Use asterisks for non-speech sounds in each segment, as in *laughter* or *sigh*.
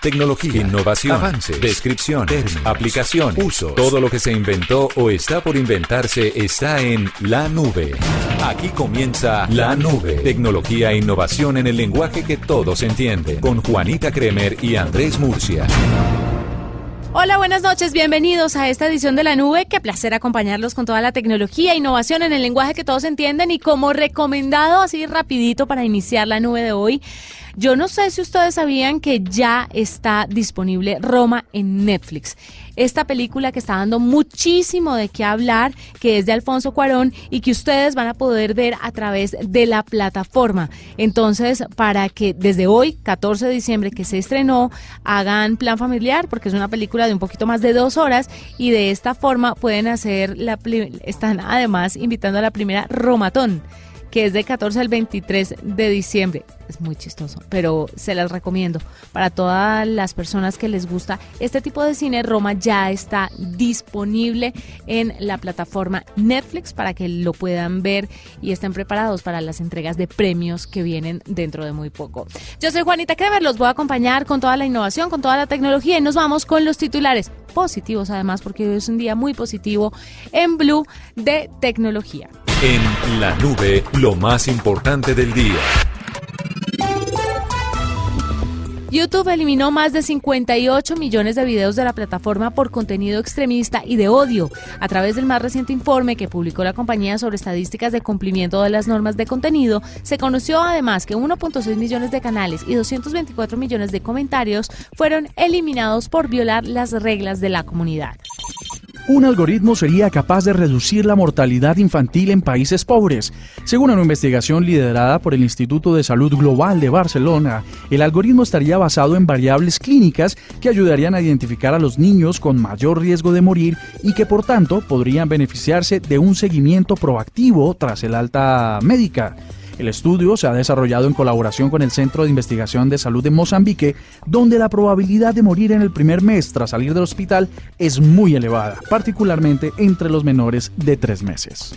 Tecnología, innovación, avance, descripción, términos, aplicación, uso. Todo lo que se inventó o está por inventarse está en la nube. Aquí comienza La Nube. Tecnología e innovación en el lenguaje que todos entienden. Con Juanita Kremer y Andrés Murcia. Hola, buenas noches, bienvenidos a esta edición de La Nube. Qué placer acompañarlos con toda la tecnología e innovación en el lenguaje que todos entienden y como recomendado así rapidito para iniciar la nube de hoy. Yo no sé si ustedes sabían que ya está disponible Roma en Netflix. Esta película que está dando muchísimo de qué hablar, que es de Alfonso Cuarón y que ustedes van a poder ver a través de la plataforma. Entonces, para que desde hoy, 14 de diciembre, que se estrenó, hagan plan familiar, porque es una película de un poquito más de dos horas y de esta forma pueden hacer la... Están además invitando a la primera Romatón que es de 14 al 23 de diciembre. Es muy chistoso, pero se las recomiendo. Para todas las personas que les gusta este tipo de cine, Roma ya está disponible en la plataforma Netflix para que lo puedan ver y estén preparados para las entregas de premios que vienen dentro de muy poco. Yo soy Juanita Kremer, los voy a acompañar con toda la innovación, con toda la tecnología y nos vamos con los titulares positivos además porque hoy es un día muy positivo en Blue de tecnología. En la nube, lo más importante del día. YouTube eliminó más de 58 millones de videos de la plataforma por contenido extremista y de odio. A través del más reciente informe que publicó la compañía sobre estadísticas de cumplimiento de las normas de contenido, se conoció además que 1.6 millones de canales y 224 millones de comentarios fueron eliminados por violar las reglas de la comunidad un algoritmo sería capaz de reducir la mortalidad infantil en países pobres. Según una investigación liderada por el Instituto de Salud Global de Barcelona, el algoritmo estaría basado en variables clínicas que ayudarían a identificar a los niños con mayor riesgo de morir y que por tanto podrían beneficiarse de un seguimiento proactivo tras el alta médica. El estudio se ha desarrollado en colaboración con el Centro de Investigación de Salud de Mozambique, donde la probabilidad de morir en el primer mes tras salir del hospital es muy elevada, particularmente entre los menores de tres meses.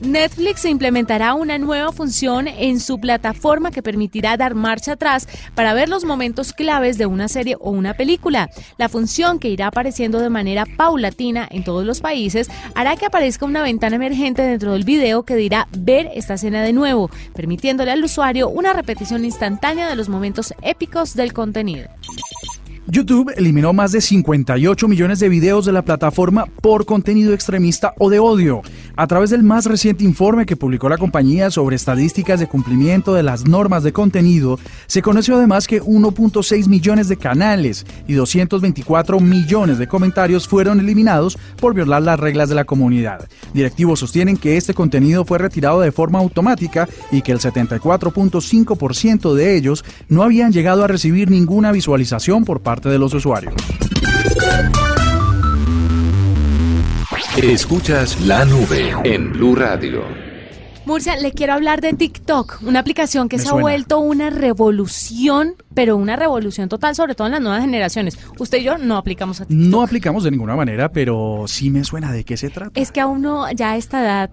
Netflix implementará una nueva función en su plataforma que permitirá dar marcha atrás para ver los momentos claves de una serie o una película. La función que irá apareciendo de manera paulatina en todos los países hará que aparezca una ventana emergente dentro del video que dirá ver esta escena de nuevo, permitiéndole al usuario una repetición instantánea de los momentos épicos del contenido. YouTube eliminó más de 58 millones de videos de la plataforma por contenido extremista o de odio. A través del más reciente informe que publicó la compañía sobre estadísticas de cumplimiento de las normas de contenido, se conoció además que 1.6 millones de canales y 224 millones de comentarios fueron eliminados por violar las reglas de la comunidad. Directivos sostienen que este contenido fue retirado de forma automática y que el 74.5% de ellos no habían llegado a recibir ninguna visualización por parte de los usuarios. Escuchas la nube en Blue Radio. Murcia, le quiero hablar de TikTok, una aplicación que se ha vuelto una revolución, pero una revolución total, sobre todo en las nuevas generaciones. Usted y yo no aplicamos a TikTok. No aplicamos de ninguna manera, pero sí me suena de qué se trata. Es que a uno ya a esta edad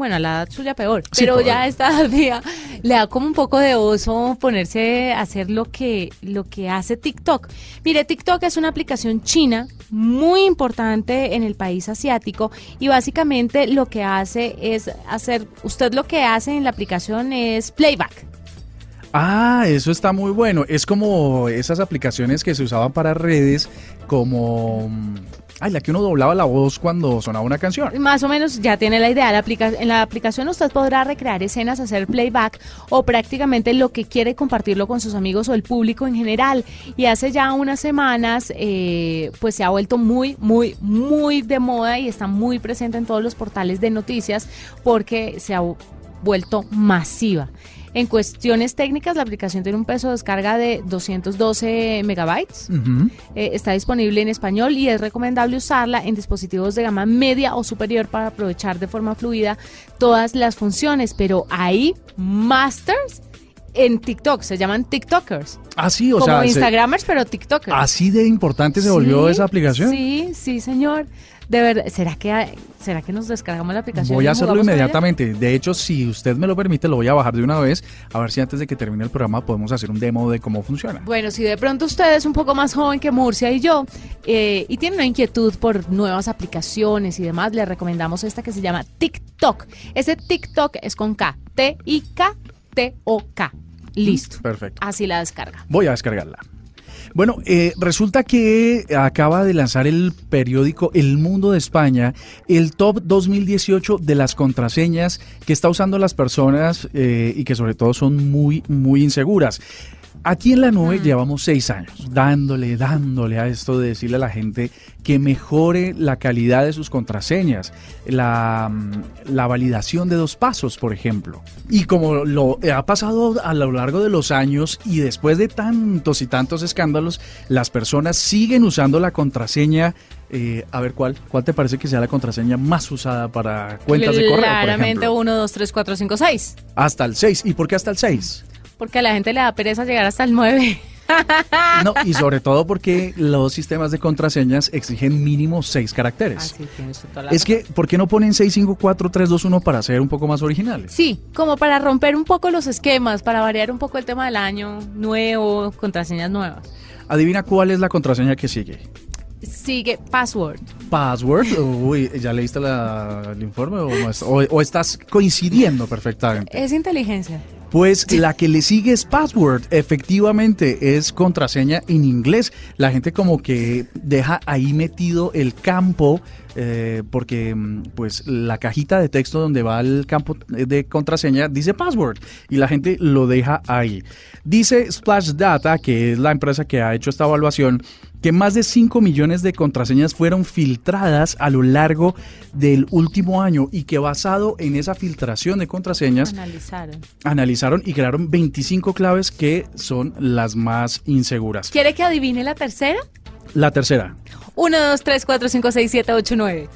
bueno, a la edad suya peor, pero ya a esta *laughs* día le da como un poco de oso ponerse a hacer lo que, lo que hace TikTok. Mire, TikTok es una aplicación china muy importante en el país asiático y básicamente lo que hace es hacer, usted lo que hace en la aplicación es playback. Ah, eso está muy bueno. Es como esas aplicaciones que se usaban para redes como Ay, la que uno doblaba la voz cuando sonaba una canción. Más o menos ya tiene la idea. La en la aplicación usted podrá recrear escenas, hacer playback o prácticamente lo que quiere compartirlo con sus amigos o el público en general. Y hace ya unas semanas, eh, pues se ha vuelto muy, muy, muy de moda y está muy presente en todos los portales de noticias porque se ha vuelto masiva. En cuestiones técnicas, la aplicación tiene un peso de descarga de 212 megabytes. Eh, está disponible en español y es recomendable usarla en dispositivos de gama media o superior para aprovechar de forma fluida todas las funciones. Pero hay masters en TikTok, se llaman TikTokers. Ah, sí, o Como sea, se- Instagramers, pero TikTokers. así de importante se volvió Sí, esa aplicación. Sí, sí, señor. De verdad, ¿será que, ¿será que nos descargamos la aplicación? Voy a hacerlo inmediatamente. De hecho, si usted me lo permite, lo voy a bajar de una vez. A ver si antes de que termine el programa podemos hacer un demo de cómo funciona. Bueno, si de pronto usted es un poco más joven que Murcia y yo eh, y tiene una inquietud por nuevas aplicaciones y demás, le recomendamos esta que se llama TikTok. Ese TikTok es con K, T-I-K-T-O-K. Listo. Perfecto. Así la descarga. Voy a descargarla. Bueno, eh, resulta que acaba de lanzar el periódico El Mundo de España el top 2018 de las contraseñas que está usando las personas eh, y que sobre todo son muy, muy inseguras. Aquí en la nube llevamos seis años dándole, dándole a esto de decirle a la gente que mejore la calidad de sus contraseñas, la, mm, la validación de dos pasos, por ejemplo. Y como lo ha pasado a lo largo de los años y después de tantos y tantos escándalos, las personas siguen usando la contraseña. eh, a ver, ¿cuál, ¿cuál te parece que sea la contraseña más usada para cuentas de correo? por Claramente ejemplo? 1, 2, 3, 4, 5, 6. Hasta el 6. ¿Y por qué hasta el 6? Porque a la gente le da pereza llegar hasta el 9. *laughs* No, y sobre todo porque los sistemas de contraseñas exigen mínimo seis caracteres. Así tienes toda la Es que, ¿por qué no ponen 6, 5, 4, 3, 2, 1 para ser un poco más originales? Sí, como para romper un poco los esquemas, para variar un poco el tema del año nuevo, contraseñas nuevas. Adivina cuál es la contraseña que sigue. Sigue password. Password. Uy, ¿ya leíste la- el informe o, no es- o- o estás coincidiendo perfectamente? Es inteligencia. Pues la que le sigue es password. Efectivamente, es contraseña en inglés. La gente como que deja ahí metido el campo. Eh, porque mm, pues la cajita de texto donde va el campo de contraseña dice password y la gente lo deja ahí. Dice Splash Data, que es la empresa que ha hecho esta evaluación, que más de 5 millones de contraseñas fueron filtradas a lo largo del último año y que basado en esa filtración de contraseñas Analizaron. analizaron y crearon 25 claves que son las más inseguras. ¿Quiere que adivine la tercera? La tercera. 1, 2, 3, 4, 5, 6, 7, 8, 9.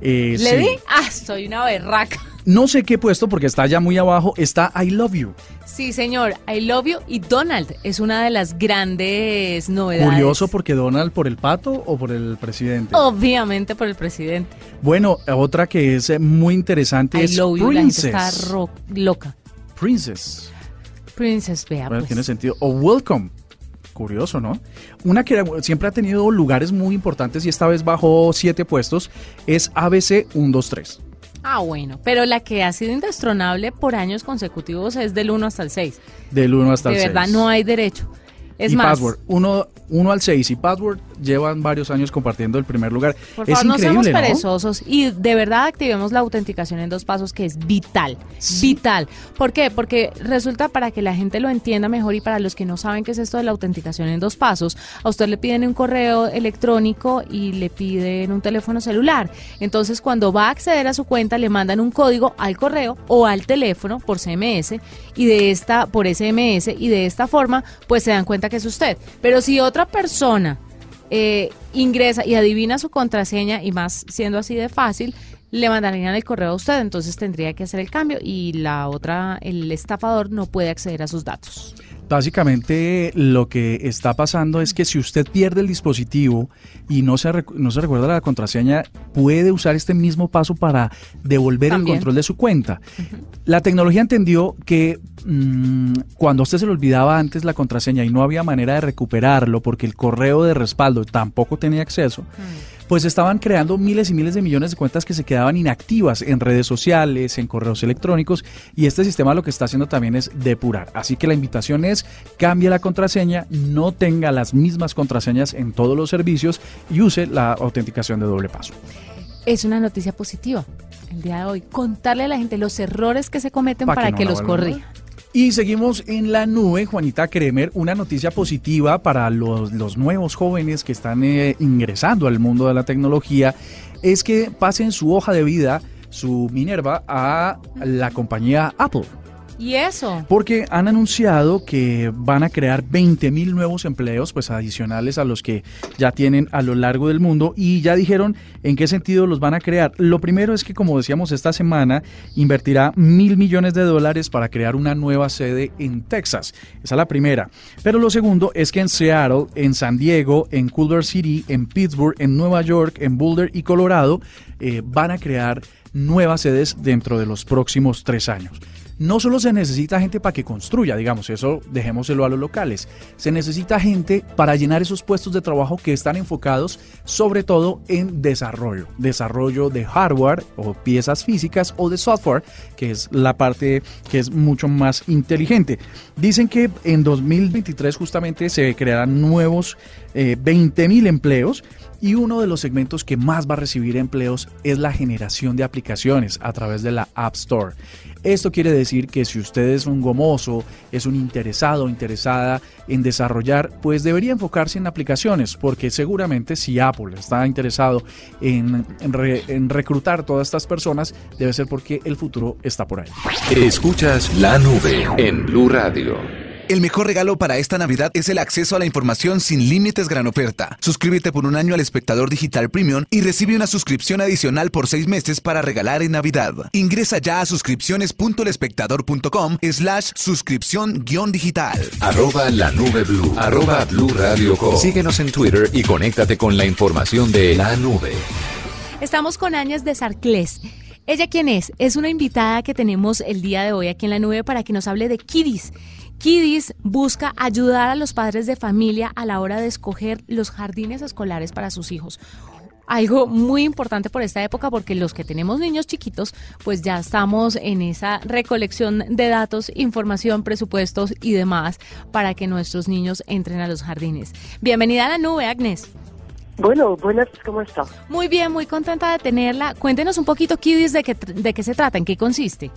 eh, ¿Le sí. di? Ah, soy una berraca. No sé qué puesto porque está ya muy abajo, está I love you. Sí, señor. I love you. Y Donald es una de las grandes novedades. Curioso porque Donald por el pato o por el presidente. Obviamente por el presidente. Bueno, otra que es eh, muy interesante I es love you. La gente Princess. está loca. Princess. Princess, vea. Bueno, pues. tiene sentido. O Welcome. Curioso, ¿no? Una que siempre ha tenido lugares muy importantes y esta vez bajó siete puestos es ABC 123. Ah, bueno. Pero la que ha sido indestronable por años consecutivos es del 1 hasta el 6. Del 1 hasta De el verdad, 6. no hay derecho. Es y más, Password, 1 al 6 y Password llevan varios años compartiendo el primer lugar. por es favor, no increíble, seamos ¿no? perezosos y de verdad activemos la autenticación en dos pasos, que es vital. Vital. ¿Por qué? Porque resulta para que la gente lo entienda mejor y para los que no saben qué es esto de la autenticación en dos pasos, a usted le piden un correo electrónico y le piden un teléfono celular. Entonces, cuando va a acceder a su cuenta, le mandan un código al correo o al teléfono por CMS y de esta, por SMS, y de esta forma, pues se dan cuenta que es usted. Pero si otra persona eh, ingresa y adivina su contraseña y más siendo así de fácil, le mandarían el correo a usted, entonces tendría que hacer el cambio y la otra, el estafador no puede acceder a sus datos. Básicamente lo que está pasando es que si usted pierde el dispositivo y no se, no se recuerda la contraseña, puede usar este mismo paso para devolver También. el control de su cuenta. La tecnología entendió que mm, cuando a usted se le olvidaba antes la contraseña y no había manera de recuperarlo porque el correo de respaldo tampoco tenía acceso, pues estaban creando miles y miles de millones de cuentas que se quedaban inactivas en redes sociales, en correos electrónicos y este sistema lo que está haciendo también es depurar. Así que la invitación es cambie la contraseña, no tenga las mismas contraseñas en todos los servicios y use la autenticación de doble paso. Es una noticia positiva el día de hoy. Contarle a la gente los errores que se cometen Pa' para que que, no los vuelvan a corrija. Y seguimos en la nube, Juanita Kremer, una noticia positiva para los, los nuevos jóvenes que están eh, ingresando al mundo de la tecnología, es que pasen su hoja de vida, su Minerva, a la compañía Apple. ¿Y eso? Porque han anunciado que van a crear 20 mil nuevos empleos, pues adicionales a los que ya tienen a lo largo del mundo, y ya dijeron en qué sentido los van a crear. Lo primero es que, como decíamos, esta semana invertirá mil millones de dólares para crear una nueva sede en Texas. Esa es la primera. Pero lo segundo es que en Seattle, en San Diego, en Culver City, en Pittsburgh, en Nueva York, en Boulder y Colorado, eh, van a crear nuevas sedes dentro de los próximos tres años no solo se necesita gente para que construya, digamos, eso dejémoselo a los locales, se necesita gente para llenar esos puestos de trabajo que están enfocados sobre todo en desarrollo, desarrollo de hardware o piezas físicas o de software, que es la parte que es mucho más inteligente. Dicen que en 2023 justamente se crearán nuevos eh, 20 mil empleos y uno de los segmentos que más va a recibir empleos es la generación de aplicaciones a través de la App Store. Esto quiere decir que si usted es un gomoso, es un interesado o interesada en desarrollar, pues debería enfocarse en aplicaciones, porque seguramente si Apple está interesado en, en reclutar todas estas personas, debe ser porque el futuro está por ahí. Escuchas la nube en Blue Radio. El mejor regalo para esta Navidad es el acceso a la información sin límites gran oferta. Suscríbete por un año al espectador digital premium y recibe una suscripción adicional por seis meses para regalar en Navidad. Ingresa ya a suscripciones.lespectador.com slash suscripción guion digital. Arroba la nube blue. Arroba blue radio Síguenos en Twitter y conéctate con la información de la nube. Estamos con Áñez de Sarclés. ¿Ella quién es? Es una invitada que tenemos el día de hoy aquí en la nube para que nos hable de Kiddies. Kidis busca ayudar a los padres de familia a la hora de escoger los jardines escolares para sus hijos. Algo muy importante por esta época porque los que tenemos niños chiquitos pues ya estamos en esa recolección de datos, información, presupuestos y demás para que nuestros niños entren a los jardines. Bienvenida a la nube, Agnes. Bueno, buenas, ¿cómo está? Muy bien, muy contenta de tenerla. Cuéntenos un poquito, Kidis, de qué, de qué se trata, en qué consiste.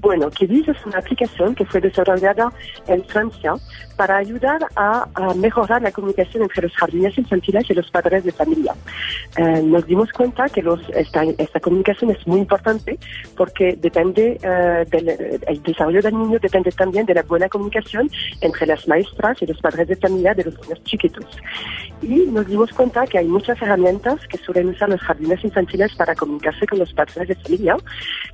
Bueno, Kidis es una aplicación que fue desarrollada en Francia para ayudar a, mejorar la comunicación entre los jardines infantiles y los padres de familia. Eh, nos dimos cuenta que los, esta, esta, comunicación es muy importante porque depende eh, del el desarrollo del niño depende también de la buena comunicación entre las maestras y los padres de familia de los niños chiquitos. Y nos dimos cuenta que hay muchas herramientas que suelen usar los jardines infantiles para comunicarse con los padres de familia.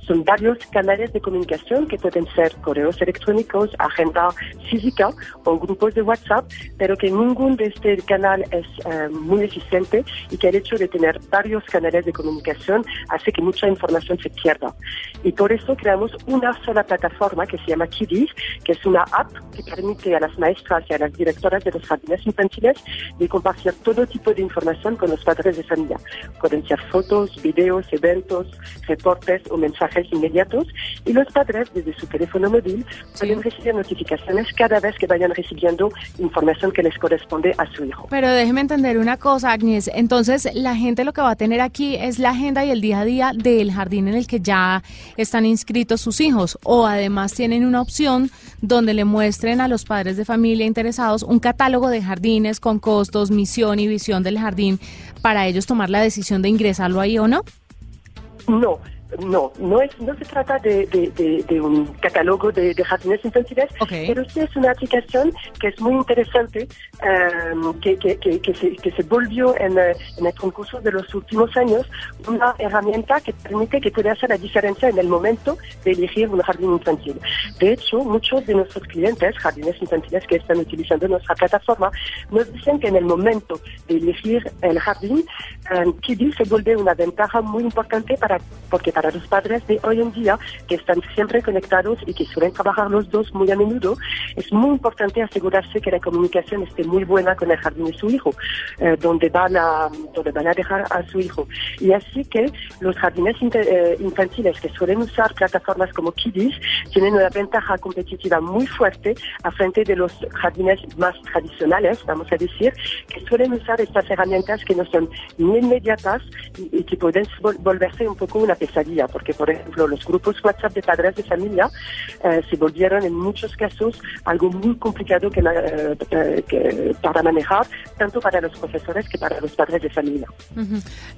Son varios canales de comunicación que pueden ser correos electrónicos, agenda física o grupos de WhatsApp, pero que ningún de este canal es eh, muy eficiente y que el hecho de tener varios canales de comunicación hace que mucha información se pierda. Y por eso creamos una sola plataforma que se llama Kiddies, que es una app que permite a las maestras y a las directoras de los jardines infantiles de compartir todo tipo de información con los padres de familia. Pueden ser fotos, videos, eventos, reportes o mensajes inmediatos y los padres desde su teléfono móvil pueden recibir notificaciones cada vez que vayan recibiendo información que les corresponde a su hijo. Pero déjeme entender una cosa, Agnes. Entonces, la gente lo que va a tener aquí es la agenda y el día a día del jardín en el que ya están inscritos sus hijos. O además tienen una opción donde le muestren a los padres de familia interesados un catálogo de jardines con costos, misión y visión del jardín para ellos tomar la decisión de ingresarlo ahí o no. No, no, no, es, no se trata de, de, un catálogo de, jardines infantiles, pero sí es una aplicación que es muy interesante, em, que, que, que, se, que se volvió en, eh, en, el concurso de los últimos años una herramienta que permite que pueda hacer la diferencia en el momento de elegir un jardín infantil. De hecho, muchos de nuestros clientes, jardines infantiles que están utilizando nuestra plataforma, nos dicen que en el momento de elegir el jardín, um, se vuelve una ventaja muy importante para, porque para los padres de hoy en día, que están siempre conectados y que suelen trabajar los dos muy a menudo, es muy importante asegurarse que la comunicación esté muy buena con el jardín de su hijo, eh, donde, van a, donde van a dejar a su hijo. Y así que los jardines eh, infantiles que suelen usar plataformas como Kiddies tienen una ventaja competitiva muy fuerte a frente de los jardines más tradicionales, vamos a decir, que suelen usar estas herramientas que no son ni inmediatas y, que pueden volverse un poco una pesadilla día, porque por ejemplo los grupos WhatsApp de padres de familia eh, se volvieron en muchos casos algo muy complicado que, eh, para manejar, tanto para los profesores que para los padres de familia.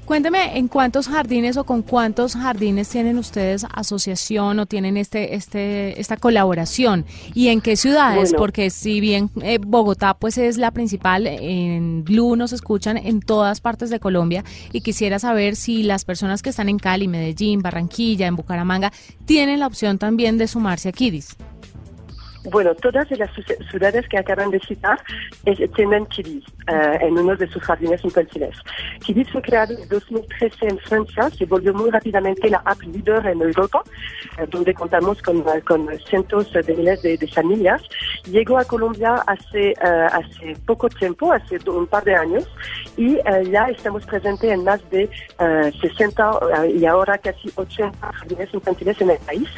Cuénteme, ¿en cuántos jardines o con cuántos jardines tienen ustedes asociación o tienen este, este, esta colaboración? ¿Y en qué ciudades? porque si bien eh, Bogotá pues es la principal, en Blue nos escuchan en todas partes de Colombia y quisiera saber si las personas que están en Cali, Medellín, Barranquilla, en Bucaramanga, tienen la opción también de sumarse a Kidis. Bueno, todas las ciudades que acaban de citar tienen Kidis eh, en uno de sus jardines infantiles. Kidis fue creado en 2013 en Francia, se volvió muy rápidamente la app líder en Europa, eh, donde contamos con, con, cientos de miles de, familias. Llegó a Colombia hace, eh, hace poco tiempo, hace un par de años, y ya estamos presentes en más de 60 y ahora casi 80 jardines infantiles en el país,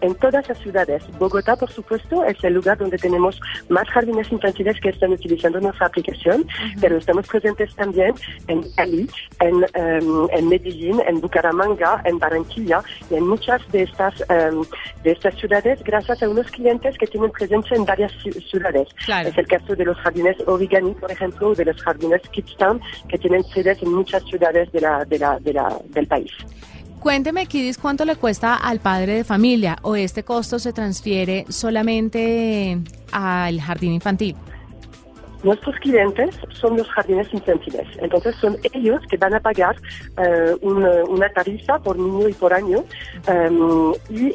en todas las ciudades. Bogotá, por supuesto, es el lugar donde tenemos más jardines infantiles que están utilizando nuestra aplicación, pero estamos presentes también en Cali, en, em, en, Medellín, en Bucaramanga, en Barranquilla y en muchas de estas, em, de estas ciudades gracias a unos clientes que tienen presencia en varias ciudades. Es el caso de los jardines Origami, por ejemplo, de los jardines Kidstown, que tienen sedes en muchas ciudades de la, de la, de la, del país. Cuénteme, Kidis, cuánto le cuesta al padre de familia o este costo se transfiere solamente al jardín infantil. Nuestros clientes son los jardines infantiles, entonces son ellos que van a pagar eh, una, tarifa por niño y por año. Em, y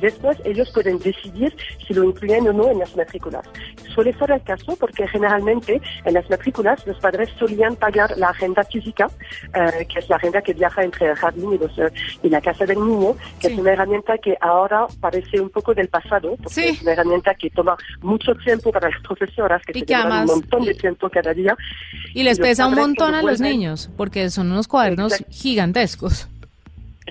después ellos pueden decidir si lo incluyen o no en las matrículas. Suele ser el caso porque generalmente en las matrículas los padres solían pagar la agenda física, eh, que es la agenda que viaja entre el jardín y, los, eh, y la casa del niño, que es una herramienta que ahora parece un poco del pasado, porque es una herramienta que toma mucho tiempo para las *laughs* profesoras que se montón de tiempo cada día. Y les pesa un montón a los niños, porque son unos cuadernos gigantescos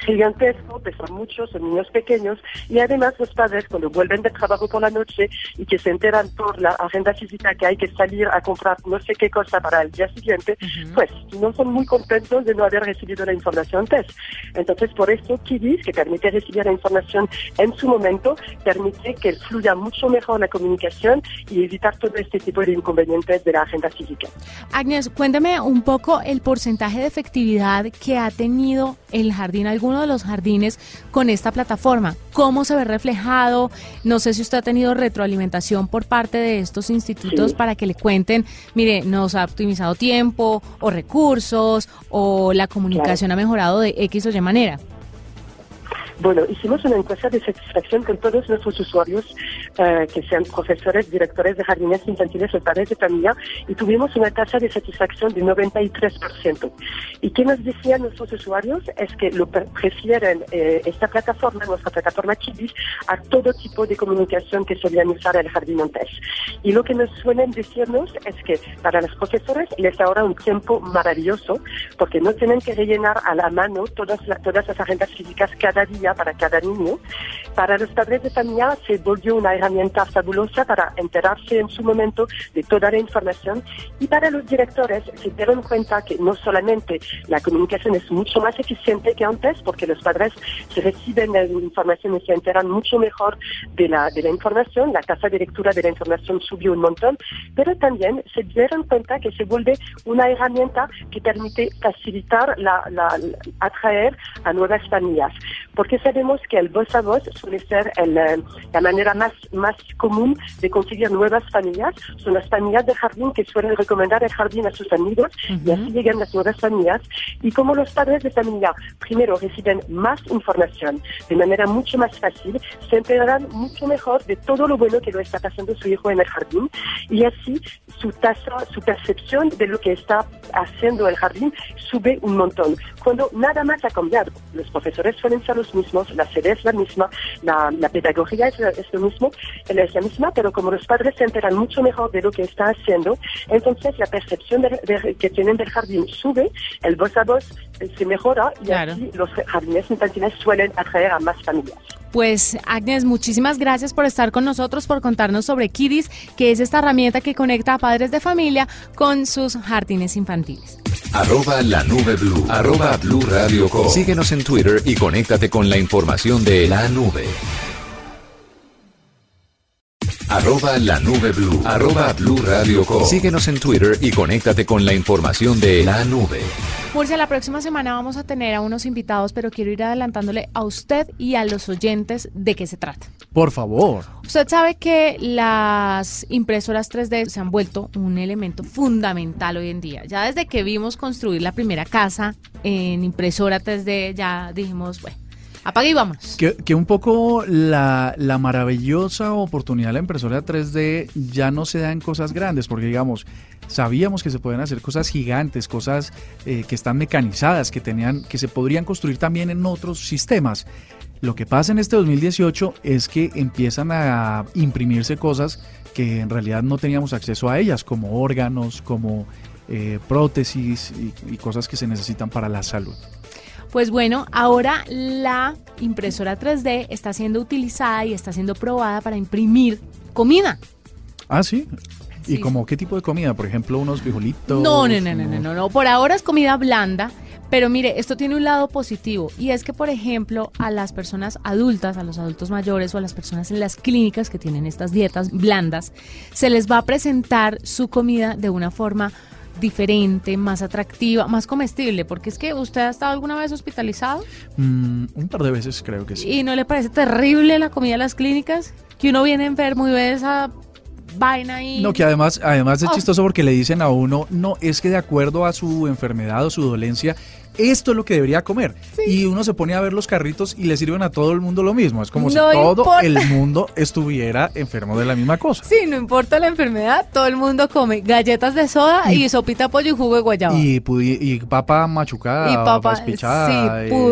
gigantesco, pesan mucho, son niños pequeños y además los padres cuando vuelven de trabajo por la noche y que se enteran por la agenda física que hay que salir a comprar no sé qué cosa para el día siguiente, pues no son muy contentos de no haber recibido la información antes. Entonces por eso Kidis, que permite recibir la información en su momento, permite que fluya mucho mejor la comunicación y evitar todo este tipo de inconvenientes de la agenda física. Agnes, cuéntame un poco el porcentaje de efectividad que ha tenido el jardín alguno de los jardines con esta plataforma. ¿Cómo se ve reflejado? No sé si usted ha tenido retroalimentación por parte de estos institutos para que le cuenten, mire, nos ha optimizado tiempo o recursos o la comunicación ha mejorado de X o Y manera. Bueno, hicimos una encuesta de satisfacción con todos nuestros usuarios, eh, que sean profesores, directores de jardines infantiles o padres de familia, y tuvimos una tasa de satisfacción de 93%. ¿Y qué nos decían nuestros usuarios? Es que lo prefieren eh, esta plataforma, nuestra plataforma Kidis, a todo tipo de comunicación que solían usar el jardín antes. Y lo que nos suelen decirnos es que para los profesores les ahorra un tiempo maravilloso, porque no tienen que rellenar a la mano todas, todas las agendas físicas cada día para cada niño. Para los padres de familia se volvió una herramienta fabulosa para enterarse en su momento de toda la información y para los directores se dieron cuenta que no solamente la comunicación es mucho más eficiente que antes porque los padres se reciben la información y se enteran mucho mejor de la, de la información, la tasa de lectura de la información subió un montón, pero también se dieron cuenta que se vuelve una herramienta que permite facilitar la, la atraer a nuevas familias. Porque sabemos que el voz a voz suele ser eh, la manera más, más común de conseguir nuevas familias. Son las familias de jardín que suelen recomendar el jardín a sus amigos y así llegan las nuevas familias. Y como los padres de familia primero reciben más información de manera mucho más fácil, se enterarán mucho mejor de todo lo bueno que lo está pasando su hijo en el jardín y así su tasa, su percepción de lo que está haciendo el jardín sube un montón. Cuando nada más ha cambiado, los profesores suelen ser los mismos, la sede es la misma, la, pedagogía es, lo mismo, es la misma, pero como los padres se enteran mucho mejor de lo que está haciendo, entonces la percepción que tienen del jardín sube, el voz a voz se mejora y así los jardines infantiles suelen atraer a más familias. Pues Agnes, muchísimas gracias por estar con nosotros, por contarnos sobre Kiddies, que es esta herramienta que conecta a padres de familia con sus jardines infantiles. Arroba la nube blue. Arroba blue radio Síguenos en Twitter y conéctate con la información de la nube. Arroba la nube blue. Arroba blue radio Síguenos en Twitter y conéctate con la información de la nube. Murcia, la próxima semana vamos a tener a unos invitados, pero quiero ir adelantándole a usted y a los oyentes de qué se trata. Por favor. Usted sabe que las impresoras 3D se han vuelto un elemento fundamental hoy en día. Ya desde que vimos construir la primera casa en impresora 3D, ya dijimos, bueno Apague y vamos. Que, un poco la, maravillosa oportunidad de la impresora 3D ya no se da en cosas grandes, porque digamos, sabíamos que se pueden hacer cosas gigantes, cosas eh, que están mecanizadas, que, tenían, que se podrían construir también en otros sistemas. Lo que pasa en este 2018 es que empiezan a imprimirse cosas que en realidad no teníamos acceso a ellas, como órganos, como eh, prótesis y cosas que se necesitan para la salud. Pues bueno, ahora la impresora 3D está siendo utilizada y está siendo probada para imprimir comida. Ah, sí. ¿Y como qué tipo de comida? Por ejemplo, unos frijolitos. No, no, no, no, no, no, no. Por ahora es comida blanda. Pero mire, esto tiene un lado positivo y es que, por ejemplo, a las personas adultas, a los adultos mayores o a las personas en las clínicas que tienen estas dietas blandas, se les va a presentar su comida de una forma diferente, más atractiva, más comestible? Porque es que usted ha estado alguna vez hospitalizado. Mm, un par de veces creo que sí. ¿Y no le parece terrible la comida de las clínicas? Que uno viene enfermo y ve esa vaina ahí. No, que además, además es oh. chistoso porque le dicen a uno, no, es que de acuerdo a su enfermedad o su dolencia, esto es lo que debería comer. Y uno se pone a ver los carritos y le sirven a todo el mundo lo mismo. Es como si todo el mundo estuviera enfermo de la misma cosa. Sí, no importa la enfermedad, todo el mundo come galletas de soda y, sopita pollo y jugo de guayaba. Y, y papa machucada, y papa sí,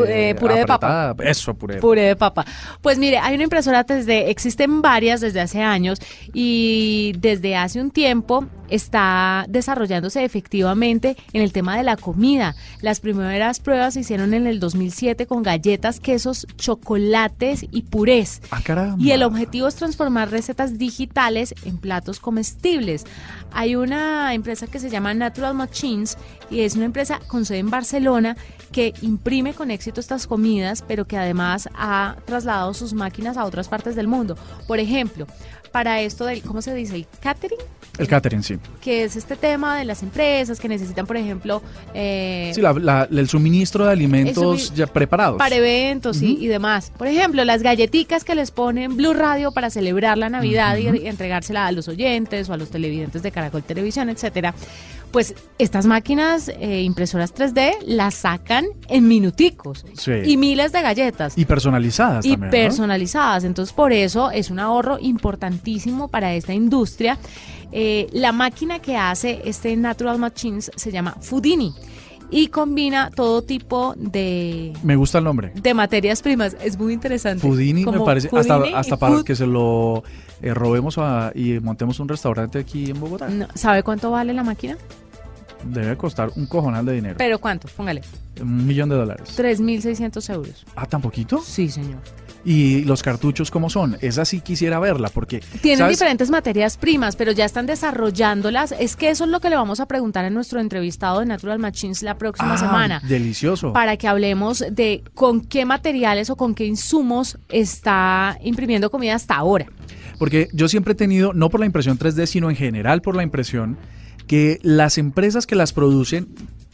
eh, puré de papa. Eso, puré. Puré de papa. Pues mire, hay una impresora desde, existen varias desde hace años y desde hace un tiempo está desarrollándose efectivamente en el tema de la comida. Las primeras pruebas se hicieron en el 2007 con galletas, quesos, chocolates y purés. Ah, y el objetivo es transformar recetas digitales en platos comestibles. Hay una empresa que se llama Natural Machines y es una empresa con sede en Barcelona que imprime con éxito estas comidas, pero que además ha trasladado sus máquinas a otras partes del mundo. Por ejemplo, para esto del, ¿cómo se dice? ¿El catering? El catering, sí. Que es este tema de las empresas que necesitan, por ejemplo... Eh, sí, el suministro de alimentos ya preparados. Para eventos y, demás. Por ejemplo, las galletitas que les ponen Blue Radio para celebrar la Navidad y, y entregársela a los oyentes o a los televidentes de Caracol Televisión, etcétera pues estas máquinas eh, impresoras 3D las sacan en minuticos y miles de galletas. Y personalizadas. Y personalizadas. Entonces, por eso es un ahorro importantísimo para esta industria. Eh, la máquina que hace este Natural Machines se llama Foodini y combina todo tipo de... Me gusta el nombre. De materias primas. Es muy interesante. Foodini me parece, hasta, para que se lo eh, robemos y montemos un restaurante aquí en Bogotá. ¿Sabe cuánto vale la máquina? Debe costar un cojonal de dinero. ¿Pero cuánto? Póngale. Un millón de dólares. 3.600 euros. ¿Ah, tan poquito? Sí, señor. ¿Y los cartuchos cómo son? Esa sí quisiera verla porque... Tienen diferentes materias primas, pero ya están desarrollándolas. Es que eso es lo que le vamos a preguntar a nuestro entrevistado de Natural Machines la próxima ah, semana. Delicioso. Para que hablemos de con qué materiales o con qué insumos está imprimiendo comida hasta ahora. Porque yo siempre he tenido, no por la impresión 3D, sino en general por la impresión que las empresas que las producen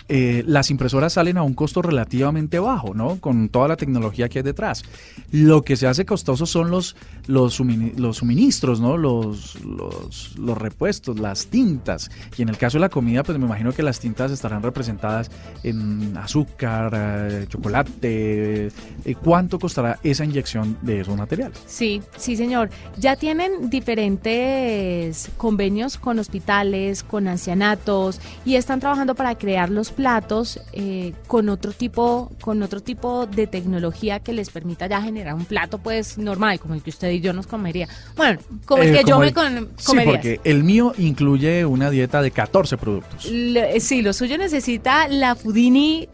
eh, las impresoras salen a un costo relativamente bajo, ¿no? Con toda la tecnología que hay detrás. Lo que se hace costoso son los, los, suministros, ¿no? Los, los, repuestos, las tintas. Y en el caso de la comida, pues me imagino que las tintas estarán representadas en azúcar, eh, chocolate. Eh, ¿Cuánto costará esa inyección de esos materiales? Sí, sí, señor. Ya tienen diferentes convenios con hospitales, con ancianatos y están trabajando para crear los platos eh, con otro tipo con otro tipo de tecnología que les permita ya generar un plato pues normal como el que usted y yo nos comería. Bueno como el eh, que yo me comería sí porque el mío incluye una dieta de 14 productos. Sí lo suyo necesita la Fudini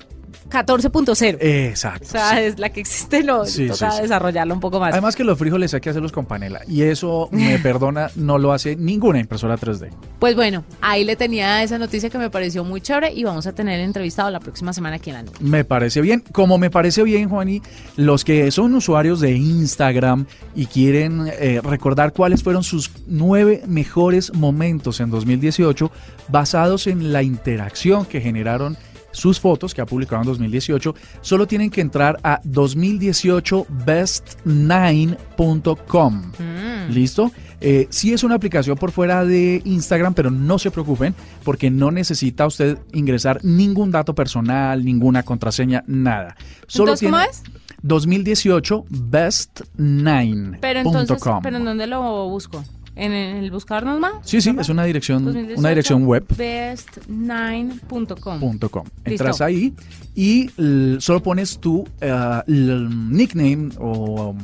14.0. Exacto. O sea, es la que existe, no, Sí, toca sí, sí. desarrollarlo un poco más. Además que los frijoles hay que hacerlos con panela y eso, me *laughs* perdona, no lo hace ninguna impresora 3D. Pues bueno, ahí le tenía esa noticia que me pareció muy chévere y vamos a tener entrevistado la próxima semana aquí en la nube. Me parece bien. Como me parece bien, Juani, los que son usuarios de Instagram y quieren eh, recordar cuáles fueron sus nueve mejores momentos en 2018 basados en la interacción que generaron sus fotos que ha publicado en 2018, solo tienen que entrar a 2018best9.com. Mm. ¿Listo? Eh, sí es una aplicación por fuera de Instagram, pero no se preocupen porque no necesita usted ingresar ningún dato personal, ninguna contraseña, nada. Solo Entonces, ¿cómo tiene es? 2018 best9.com. Pero entonces, ¿pero en dónde lo busco? ¿En el buscador normal? Sí, sí, es una dirección, una dirección web. Best9.com. punto com. Listo. Entras ahí y solo pones tu l- nickname o um,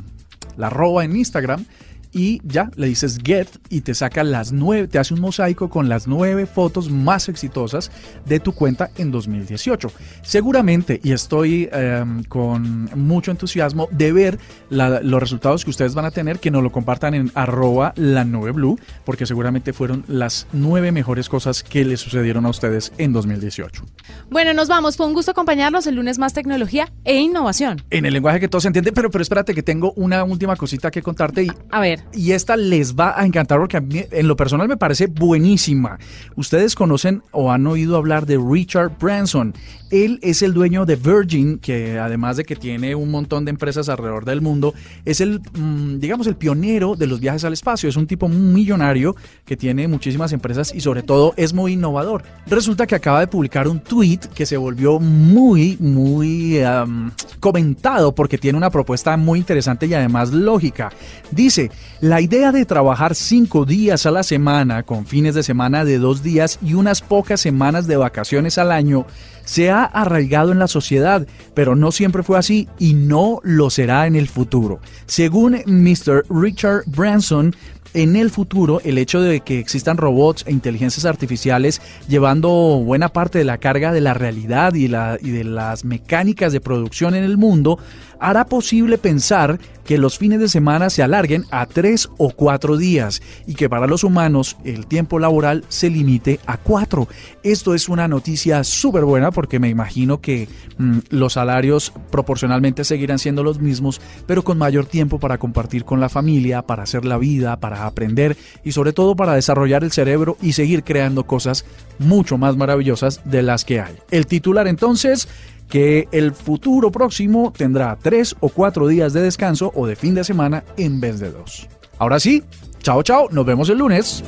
la arroba en Instagram y ya le dices get y te saca las nueve, te hace un mosaico con las nueve fotos más exitosas de tu cuenta en 2018. Seguramente, y estoy eh, con mucho entusiasmo de ver la- los resultados que ustedes van a tener, que nos lo compartan en arroba la nube blue, porque seguramente fueron las nueve mejores cosas que les sucedieron a ustedes en 2018. Bueno, nos vamos. Fue un gusto acompañarlos el lunes más tecnología e innovación. En el lenguaje que todos entienden, pero, pero espérate que tengo una última cosita que contarte y, A ver, y esta les va a encantar porque a mí en lo personal me parece buenísima. Ustedes conocen o han oído hablar de Richard Branson. Él es el dueño de Virgin, que además de que tiene un montón de empresas alrededor del mundo, es el, mm, digamos, el pionero de los viajes al espacio. Es un tipo millonario que tiene muchísimas empresas y sobre todo es muy innovador. Resulta que acaba de publicar un tweet que se volvió muy, muy comentado porque tiene una propuesta muy interesante y además lógica. Dice, la idea de trabajar cinco días a la semana con fines de semana de dos días y unas pocas semanas de vacaciones al año se ha arraigado en la sociedad, pero no siempre fue así y no lo será en el futuro. Según Mr. Richard Branson, en el futuro el hecho de que existan robots e inteligencias artificiales llevando buena parte de la carga de la realidad y, de las mecánicas de producción en el mundo hará posible pensar que los fines de semana se alarguen a tres o cuatro días y que para los humanos el tiempo laboral se limite a cuatro. Esto es una noticia súper buena porque me imagino que mm, los salarios proporcionalmente seguirán siendo los mismos, pero con mayor tiempo para compartir con la familia, para hacer la vida, para aprender y sobre todo para desarrollar el cerebro y seguir creando cosas mucho más maravillosas de las que hay. El titular entonces que el futuro próximo tendrá tres o cuatro días de descanso o de fin de semana en vez de dos. Ahora sí, chao chao, nos vemos el lunes.